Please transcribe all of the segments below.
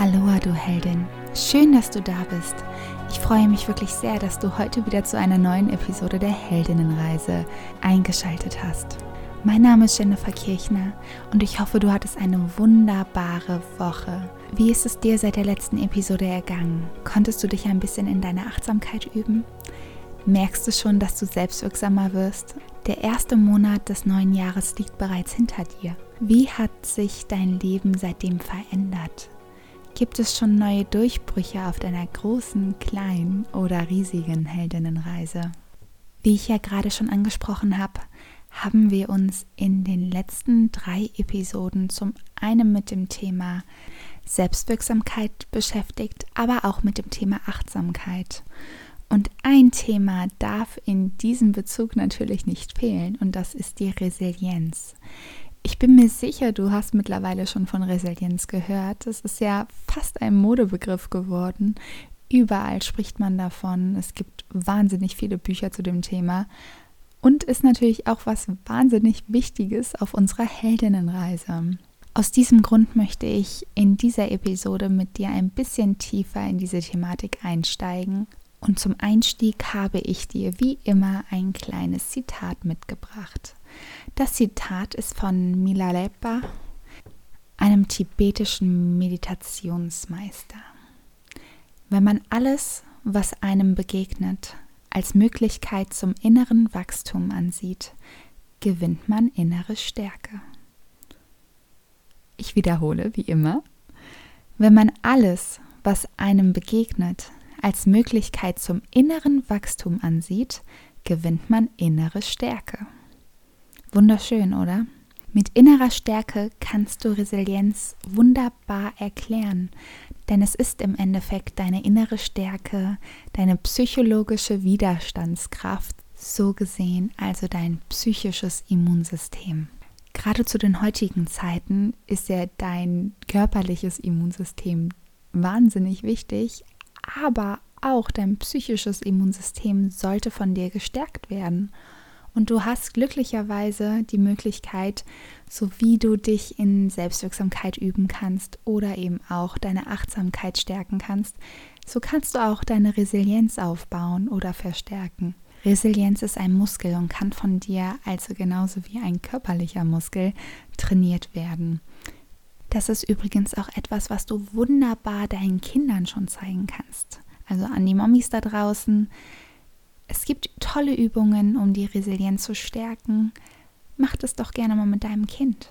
Aloha, du Heldin. Schön, dass du da bist. Ich freue mich wirklich sehr, dass du heute wieder zu einer neuen Episode der Heldinnenreise eingeschaltet hast. Mein Name ist Jennifer Kirchner und ich hoffe, du hattest eine wunderbare Woche. Wie ist es dir seit der letzten Episode ergangen? Konntest du dich ein bisschen in deiner Achtsamkeit üben? Merkst du schon, dass du selbstwirksamer wirst? Der erste Monat des neuen Jahres liegt bereits hinter dir. Wie hat sich dein Leben seitdem verändert? Gibt es schon neue Durchbrüche auf deiner großen, kleinen oder riesigen Heldinnenreise? Wie ich ja gerade schon angesprochen habe, haben wir uns in den letzten drei Episoden zum einen mit dem Thema Selbstwirksamkeit beschäftigt, aber auch mit dem Thema Achtsamkeit. Und ein Thema darf in diesem Bezug natürlich nicht fehlen und das ist die Resilienz. Ich bin mir sicher, du hast mittlerweile schon von Resilienz gehört. Es ist ja fast ein Modebegriff geworden. Überall spricht man davon. Es gibt wahnsinnig viele Bücher zu dem Thema und ist natürlich auch was wahnsinnig Wichtiges auf unserer Heldinnenreise. Aus diesem Grund möchte ich in dieser Episode mit dir ein bisschen tiefer in diese Thematik einsteigen. Und zum Einstieg habe ich dir wie immer ein kleines Zitat mitgebracht. Das Zitat ist von Milarepa, einem tibetischen Meditationsmeister. Wenn man alles, was einem begegnet, als Möglichkeit zum inneren Wachstum ansieht, gewinnt man innere Stärke. Ich wiederhole wie immer, wenn man alles, was einem begegnet, als Möglichkeit zum inneren Wachstum ansieht, gewinnt man innere Stärke. Wunderschön, oder? Mit innerer Stärke kannst du Resilienz wunderbar erklären, denn es ist im Endeffekt deine innere Stärke, deine psychologische Widerstandskraft, so gesehen also dein psychisches Immunsystem. Gerade zu den heutigen Zeiten ist ja dein körperliches Immunsystem wahnsinnig wichtig, aber auch dein psychisches Immunsystem sollte von dir gestärkt werden. Und du hast glücklicherweise die Möglichkeit, so wie du dich in Selbstwirksamkeit üben kannst oder eben auch deine Achtsamkeit stärken kannst, so kannst du auch deine Resilienz aufbauen oder verstärken. Resilienz ist ein Muskel und kann von dir also genauso wie ein körperlicher Muskel trainiert werden. Das ist übrigens auch etwas, was du wunderbar deinen Kindern schon zeigen kannst. Also an die Mamis da draußen, es gibt tolle Übungen, um die Resilienz zu stärken. Macht es doch gerne mal mit deinem Kind.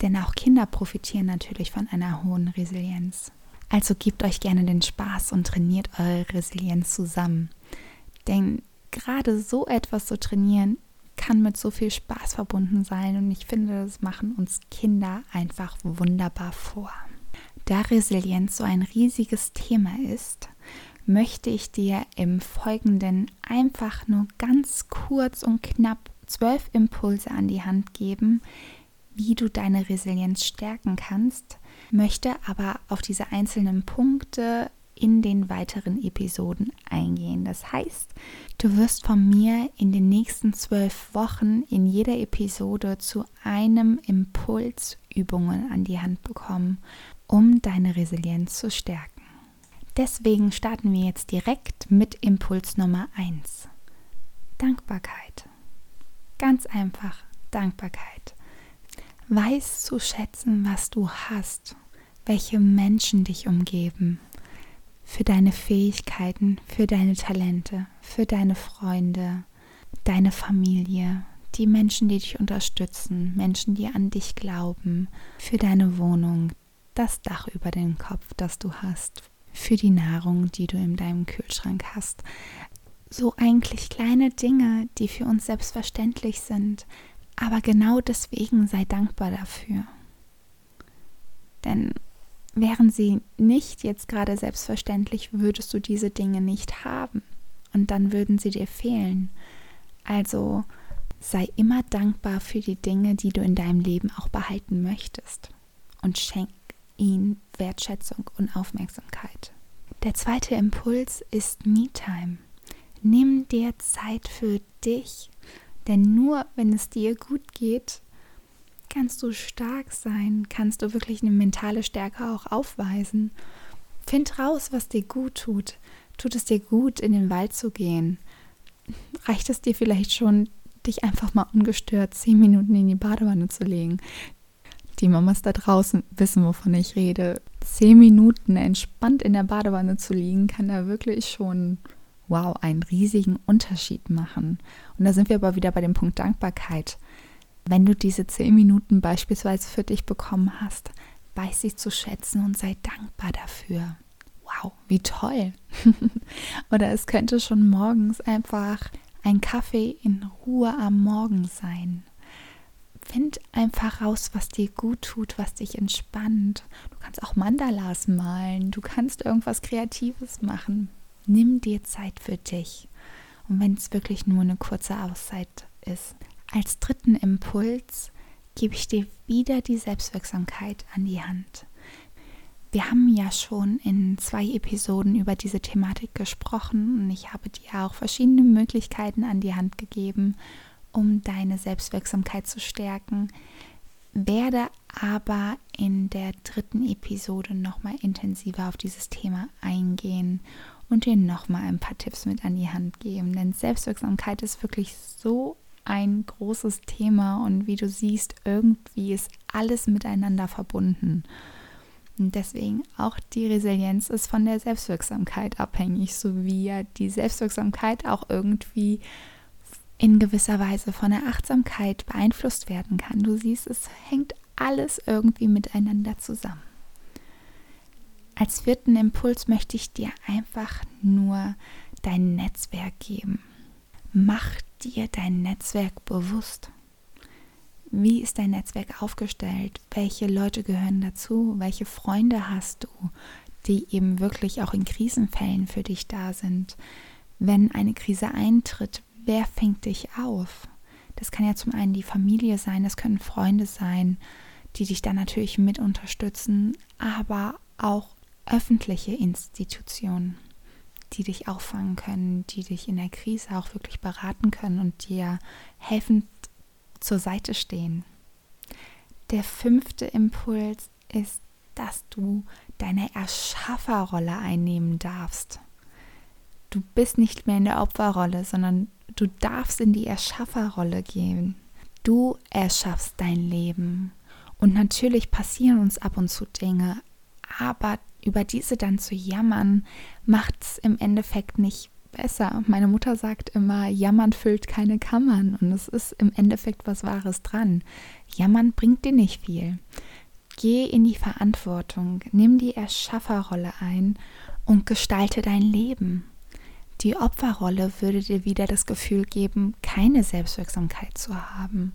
Denn auch Kinder profitieren natürlich von einer hohen Resilienz. Also gebt euch gerne den Spaß und trainiert eure Resilienz zusammen. Denn gerade so etwas zu trainieren, kann mit so viel Spaß verbunden sein und ich finde, das machen uns Kinder einfach wunderbar vor. Da Resilienz so ein riesiges Thema ist, möchte ich dir im Folgenden einfach nur ganz kurz und knapp zwölf Impulse an die Hand geben, wie du deine Resilienz stärken kannst, möchte aber auf diese einzelnen Punkte in den weiteren Episoden eingehen. Das heißt, du wirst von mir in den nächsten zwölf Wochen in jeder Episode zu einem Impuls Übungen an die Hand bekommen, um deine Resilienz zu stärken. Deswegen starten wir jetzt direkt mit Impuls Nummer 1. Dankbarkeit. Ganz einfach Dankbarkeit. Weiß zu schätzen, was du hast, welche Menschen dich umgeben, für deine Fähigkeiten, für deine Talente, für deine Freunde, deine Familie, die Menschen, die dich unterstützen, Menschen, die an dich glauben, für deine Wohnung, das Dach über den Kopf, das du hast, für die Nahrung, die du in deinem Kühlschrank hast. So eigentlich kleine Dinge, die für uns selbstverständlich sind, aber genau deswegen sei dankbar dafür. Denn wären sie nicht jetzt gerade selbstverständlich, würdest du diese Dinge nicht haben und dann würden sie dir fehlen. Also sei immer dankbar für die Dinge, die du in deinem Leben auch behalten möchtest und schenk ihnen Wertschätzung und Aufmerksamkeit. Der zweite Impuls ist Me-Time. Nimm dir Zeit für dich, denn nur wenn es dir gut geht, kannst du stark sein, kannst du wirklich eine mentale Stärke auch aufweisen. Find raus, was dir gut tut. Tut es dir gut, in den Wald zu gehen? Reicht es dir vielleicht schon, dich einfach mal ungestört zehn Minuten in die Badewanne zu legen? Die Mamas da draußen wissen, wovon ich rede. Zehn Minuten entspannt in der Badewanne zu liegen, kann da wirklich schon, wow, einen riesigen Unterschied machen. Und da sind wir aber wieder bei dem Punkt Dankbarkeit. Wenn du diese zehn Minuten beispielsweise für dich bekommen hast, weiß sie zu schätzen und sei dankbar dafür. Wow, wie toll. Oder es könnte schon morgens einfach ein Kaffee in Ruhe am Morgen sein. Find einfach raus, was dir gut tut, was dich entspannt. Du kannst auch Mandalas malen, du kannst irgendwas Kreatives machen. Nimm dir Zeit für dich. Und wenn es wirklich nur eine kurze Auszeit ist. Als dritten Impuls gebe ich dir wieder die Selbstwirksamkeit an die Hand. Wir haben ja schon in zwei Episoden über diese Thematik gesprochen und ich habe dir auch verschiedene Möglichkeiten an die Hand gegeben, um deine Selbstwirksamkeit zu stärken. Werde aber in der dritten Episode nochmal intensiver auf dieses Thema eingehen und dir nochmal ein paar Tipps mit an die Hand geben. Denn Selbstwirksamkeit ist wirklich so ein großes Thema und wie du siehst, irgendwie ist alles miteinander verbunden. Und deswegen auch die Resilienz ist von der Selbstwirksamkeit abhängig, so wie ja die Selbstwirksamkeit auch irgendwie in gewisser Weise von der Achtsamkeit beeinflusst werden kann. Du siehst, es hängt alles irgendwie miteinander zusammen. Als vierten Impuls möchte ich dir einfach nur dein Netzwerk geben. Mach dir dein Netzwerk bewusst. Wie ist dein Netzwerk aufgestellt? Welche Leute gehören dazu? Welche Freunde hast du, die eben wirklich auch in Krisenfällen für dich da sind? Wenn eine Krise eintritt, wer fängt dich auf? Das kann ja zum einen die Familie sein, das können Freunde sein, die dich dann natürlich mit unterstützen, aber auch öffentliche Institutionen, die dich auffangen können, die dich in der Krise auch wirklich beraten können und dir helfend zur Seite stehen. Der fünfte Impuls ist, dass du deine Erschafferrolle einnehmen darfst. Du bist nicht mehr in der Opferrolle, sondern Du darfst in die Erschafferrolle gehen. Du erschaffst dein Leben. Und natürlich passieren uns ab und zu Dinge, aber über diese dann zu jammern, macht es im Endeffekt nicht besser. Meine Mutter sagt immer, jammern füllt keine Kammern und es ist im Endeffekt was Wahres dran. Jammern bringt dir nicht viel. Geh in die Verantwortung, nimm die Erschafferrolle ein und gestalte dein Leben. Die Opferrolle würde dir wieder das Gefühl geben, keine Selbstwirksamkeit zu haben.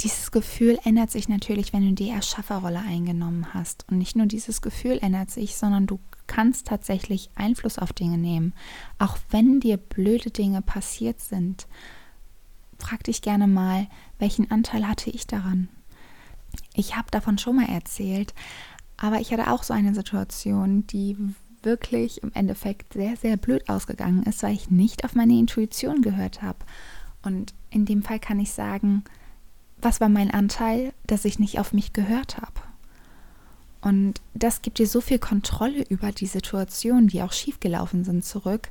Dieses Gefühl ändert sich natürlich, wenn du die Erschafferrolle eingenommen hast. Und nicht nur dieses Gefühl ändert sich, sondern du kannst tatsächlich Einfluss auf Dinge nehmen. Auch wenn dir blöde Dinge passiert sind. Frag dich gerne mal, welchen Anteil hatte ich daran? Ich habe davon schon mal erzählt, aber ich hatte auch so eine Situation, die wirklich im Endeffekt sehr, sehr blöd ausgegangen ist, weil ich nicht auf meine Intuition gehört habe. Und in dem Fall kann ich sagen, was war mein Anteil, dass ich nicht auf mich gehört habe? Und das gibt dir so viel Kontrolle über die Situationen, die auch schiefgelaufen sind, zurück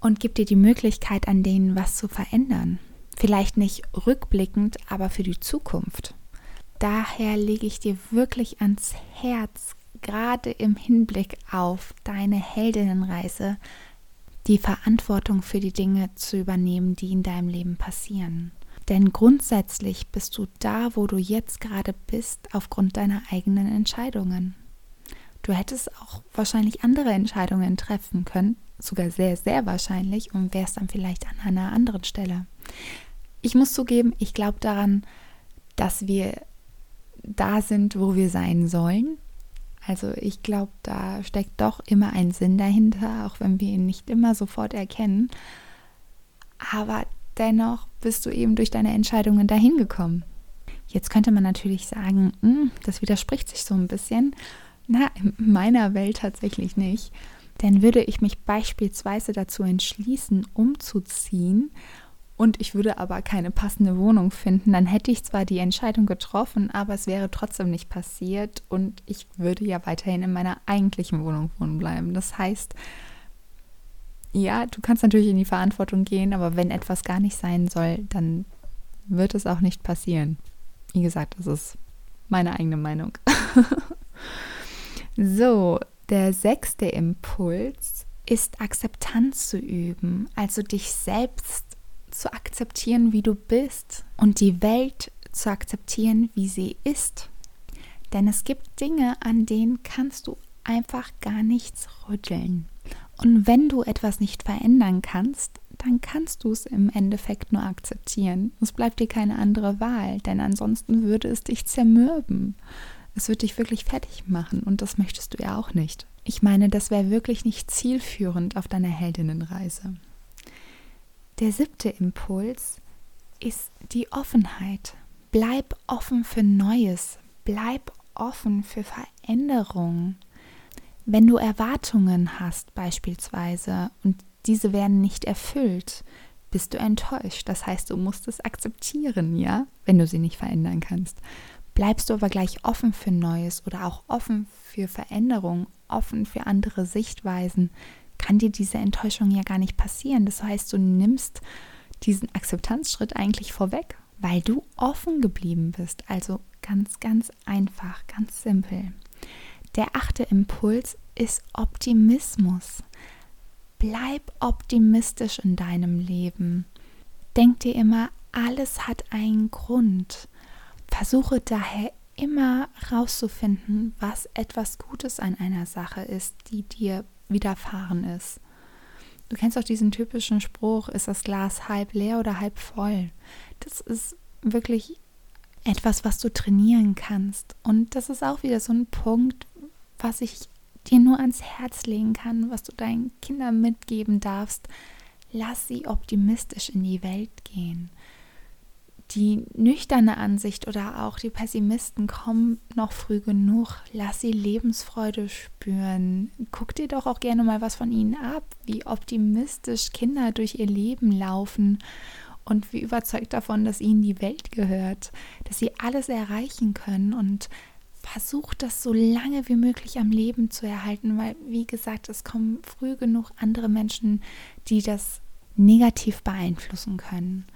und gibt dir die Möglichkeit, an denen was zu verändern. Vielleicht nicht rückblickend, aber für die Zukunft. Daher lege ich dir wirklich ans Herz, gerade im Hinblick auf deine Heldinnenreise die Verantwortung für die Dinge zu übernehmen, die in deinem Leben passieren. Denn grundsätzlich bist du da, wo du jetzt gerade bist, aufgrund deiner eigenen Entscheidungen. Du hättest auch wahrscheinlich andere Entscheidungen treffen können, sogar sehr, sehr wahrscheinlich, und wärst dann vielleicht an einer anderen Stelle. Ich muss zugeben, ich glaube daran, dass wir da sind, wo wir sein sollen also ich glaube, da steckt doch immer ein Sinn dahinter, auch wenn wir ihn nicht immer sofort erkennen. Aber dennoch bist du eben durch deine Entscheidungen dahin gekommen. Jetzt könnte man natürlich sagen, hm, das widerspricht sich so ein bisschen. Na, in meiner Welt tatsächlich nicht. Denn würde ich mich beispielsweise dazu entschließen, umzuziehen und ich würde aber keine passende Wohnung finden, dann hätte ich zwar die Entscheidung getroffen, aber es wäre trotzdem nicht passiert und ich würde ja weiterhin in meiner eigentlichen Wohnung wohnen bleiben. Das heißt, ja, du kannst natürlich in die Verantwortung gehen, aber wenn etwas gar nicht sein soll, dann wird es auch nicht passieren. Wie gesagt, das ist meine eigene Meinung. so, der sechste Impuls ist Akzeptanz zu üben, also dich selbst zu akzeptieren, wie du bist und die Welt zu akzeptieren, wie sie ist. Denn es gibt Dinge, an denen kannst du einfach gar nichts rütteln. Und wenn du etwas nicht verändern kannst, dann kannst du es im Endeffekt nur akzeptieren. Es bleibt dir keine andere Wahl, denn ansonsten würde es dich zermürben. Es wird dich wirklich fertig machen und das möchtest du ja auch nicht. Ich meine, das wäre wirklich nicht zielführend auf deiner Heldinnenreise. Der siebte Impuls ist die Offenheit. Bleib offen für Neues. Bleib offen für Veränderungen. Wenn du Erwartungen hast beispielsweise und diese werden nicht erfüllt, bist du enttäuscht. Das heißt, du musst es akzeptieren, ja, wenn du sie nicht verändern kannst. Bleibst du aber gleich offen für Neues oder auch offen für Veränderung, offen für andere Sichtweisen, kann dir diese Enttäuschung ja gar nicht passieren. Das heißt, du nimmst diesen Akzeptanzschritt eigentlich vorweg, weil du offen geblieben bist. Also ganz, ganz einfach, ganz simpel. Der achte Impuls ist Optimismus. Bleib optimistisch in deinem Leben. Denk dir immer, alles hat einen Grund. Versuche daher immer herauszufinden, was etwas Gutes an einer Sache ist, die dir widerfahren ist. Du kennst auch diesen typischen Spruch, ist das Glas halb leer oder halb voll? Das ist wirklich etwas, was du trainieren kannst. Und das ist auch wieder so ein Punkt, was ich dir nur ans Herz legen kann, was du deinen Kindern mitgeben darfst. Lass sie optimistisch in die Welt gehen. Die nüchterne Ansicht oder auch die Pessimisten kommen noch früh genug. Lass sie Lebensfreude spüren. Guck dir doch auch gerne mal was von ihnen ab, wie optimistisch Kinder durch ihr Leben laufen und wie überzeugt davon, dass ihnen die Welt gehört, dass sie alles erreichen können und versuch das so lange wie möglich am Leben zu erhalten, weil, wie gesagt, es kommen früh genug andere Menschen, die das negativ beeinflussen können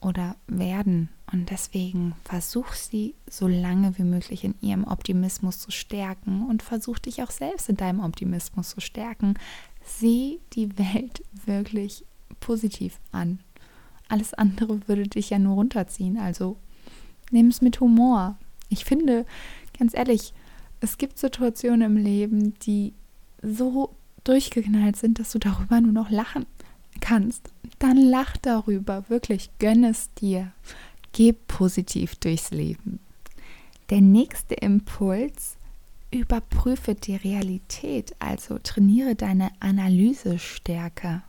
oder werden. Und deswegen versuch sie so lange wie möglich in ihrem Optimismus zu stärken und versuch dich auch selbst in deinem Optimismus zu stärken. Sieh die Welt wirklich positiv an. Alles andere würde dich ja nur runterziehen. Also nimm es mit Humor. Ich finde, ganz ehrlich, es gibt Situationen im Leben, die so durchgeknallt sind, dass du darüber nur noch lachen kannst. Dann lach darüber, wirklich, gönn es dir. Geh positiv durchs Leben. Der nächste Impuls, überprüfe die Realität, also trainiere deine Analysestärke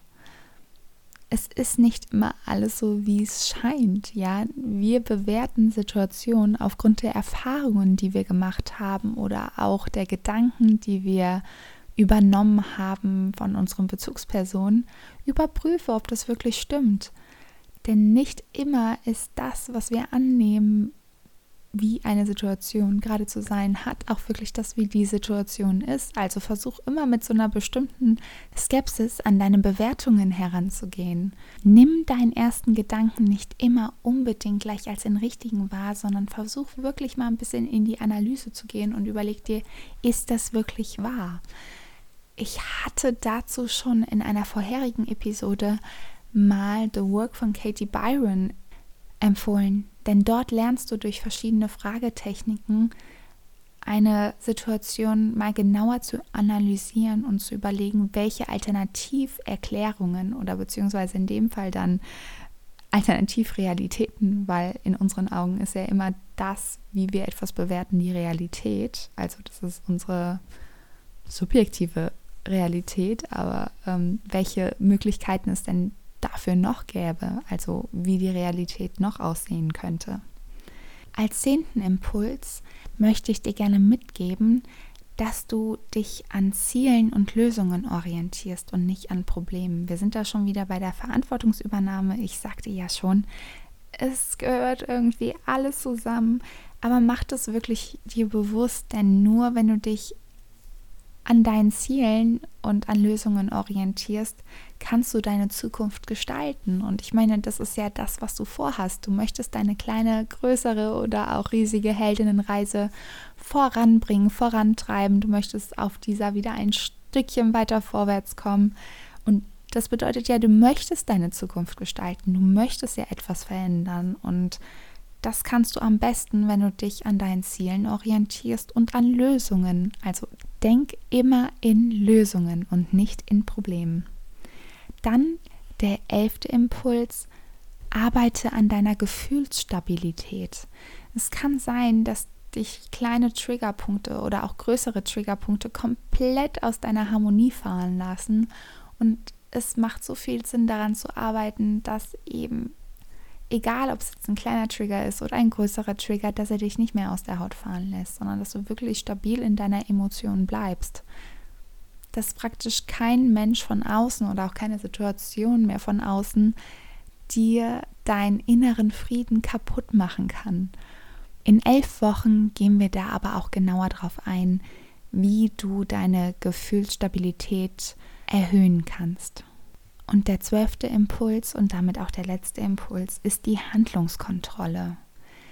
es ist nicht immer alles so, wie es scheint. Ja, wir bewerten Situationen aufgrund der Erfahrungen, die wir gemacht haben oder auch der Gedanken, die wir übernommen haben von unseren Bezugspersonen. Überprüfe, ob das wirklich stimmt. Denn nicht immer ist das, was wir annehmen, wie eine Situation gerade zu sein hat, auch wirklich das, wie die Situation ist. Also versuch immer mit so einer bestimmten Skepsis an deine Bewertungen heranzugehen. Nimm deinen ersten Gedanken nicht immer unbedingt gleich als den richtigen wahr, sondern versuch wirklich mal ein bisschen in die Analyse zu gehen und überleg dir, ist das wirklich wahr? Ich hatte dazu schon in einer vorherigen Episode mal The Work von Katie Byron empfohlen, denn dort lernst du durch verschiedene Fragetechniken eine Situation mal genauer zu analysieren und zu überlegen, welche Alternativerklärungen oder beziehungsweise in dem Fall dann Alternativrealitäten, weil in unseren Augen ist ja immer das, wie wir etwas bewerten, die Realität. Also das ist unsere subjektive Realität, aber ähm, welche Möglichkeiten es denn dafür noch gäbe, also wie die Realität noch aussehen könnte. Als zehnten Impuls möchte ich dir gerne mitgeben, dass du dich an Zielen und Lösungen orientierst und nicht an Problemen. Wir sind da schon wieder bei der Verantwortungsübernahme. Ich sagte ja schon, es gehört irgendwie alles zusammen, aber mach das wirklich dir bewusst, denn nur wenn du dich an deinen Zielen und an Lösungen orientierst, kannst du deine Zukunft gestalten. Und ich meine, das ist ja das, was du vorhast. Du möchtest deine kleine, größere oder auch riesige Heldinnenreise voranbringen, vorantreiben. Du möchtest auf dieser wieder ein Stückchen weiter vorwärts kommen. Und das bedeutet ja, du möchtest deine Zukunft gestalten. Du möchtest ja etwas verändern. Und das kannst du am besten, wenn du dich an deinen Zielen orientierst und an Lösungen. Also denk immer in Lösungen und nicht in Problemen. Dann der elfte Impuls, arbeite an deiner Gefühlsstabilität. Es kann sein, dass dich kleine Triggerpunkte oder auch größere Triggerpunkte komplett aus deiner Harmonie fallen lassen und es macht so viel Sinn daran zu arbeiten, dass eben egal ob es jetzt ein kleiner Trigger ist oder ein größerer Trigger, dass er dich nicht mehr aus der Haut fahren lässt, sondern dass du wirklich stabil in deiner Emotion bleibst. Dass praktisch kein Mensch von außen oder auch keine Situation mehr von außen dir deinen inneren Frieden kaputt machen kann. In elf Wochen gehen wir da aber auch genauer darauf ein, wie du deine Gefühlsstabilität erhöhen kannst. Und der zwölfte Impuls und damit auch der letzte Impuls ist die Handlungskontrolle.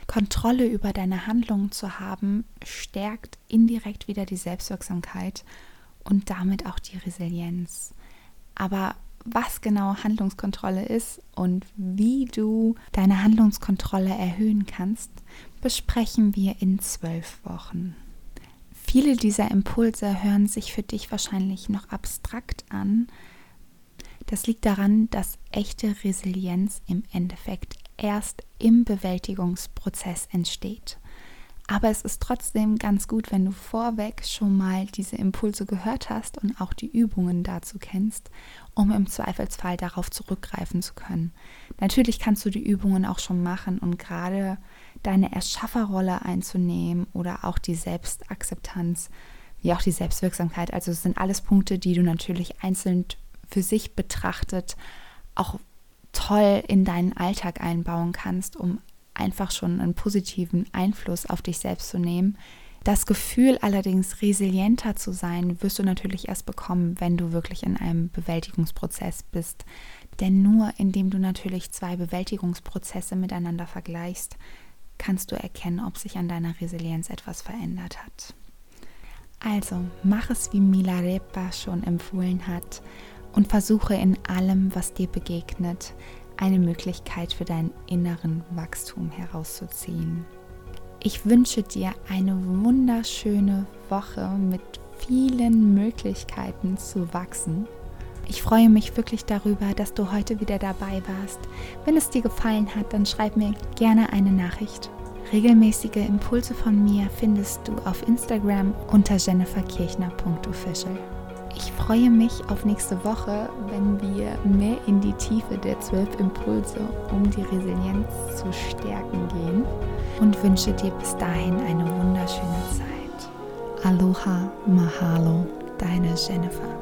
Kontrolle über deine Handlungen zu haben, stärkt indirekt wieder die Selbstwirksamkeit und damit auch die Resilienz. Aber was genau Handlungskontrolle ist und wie du deine Handlungskontrolle erhöhen kannst, besprechen wir in zwölf Wochen. Viele dieser Impulse hören sich für dich wahrscheinlich noch abstrakt an, das liegt daran, dass echte Resilienz im Endeffekt erst im Bewältigungsprozess entsteht. Aber es ist trotzdem ganz gut, wenn du vorweg schon mal diese Impulse gehört hast und auch die Übungen dazu kennst, um im Zweifelsfall darauf zurückgreifen zu können. Natürlich kannst du die Übungen auch schon machen und gerade deine Erschafferrolle einzunehmen oder auch die Selbstakzeptanz, wie auch die Selbstwirksamkeit. Also es sind alles Punkte, die du natürlich einzeln für sich betrachtet auch toll in deinen Alltag einbauen kannst, um einfach schon einen positiven Einfluss auf dich selbst zu nehmen. Das Gefühl allerdings resilienter zu sein, wirst du natürlich erst bekommen, wenn du wirklich in einem Bewältigungsprozess bist. Denn nur indem du natürlich zwei Bewältigungsprozesse miteinander vergleichst, kannst du erkennen, ob sich an deiner Resilienz etwas verändert hat. Also mach es, wie Milarepa schon empfohlen hat und versuche in allem, was dir begegnet, eine Möglichkeit für deinen inneren Wachstum herauszuziehen. Ich wünsche dir eine wunderschöne Woche mit vielen Möglichkeiten zu wachsen. Ich freue mich wirklich darüber, dass du heute wieder dabei warst. Wenn es dir gefallen hat, dann schreib mir gerne eine Nachricht. Regelmäßige Impulse von mir findest du auf Instagram unter jenniferkirchner.official. Ich freue mich auf nächste Woche, wenn wir mehr in die Tiefe der zwölf Impulse, um die Resilienz zu stärken gehen und wünsche dir bis dahin eine wunderschöne Zeit. Aloha, Mahalo, deine Jennifer.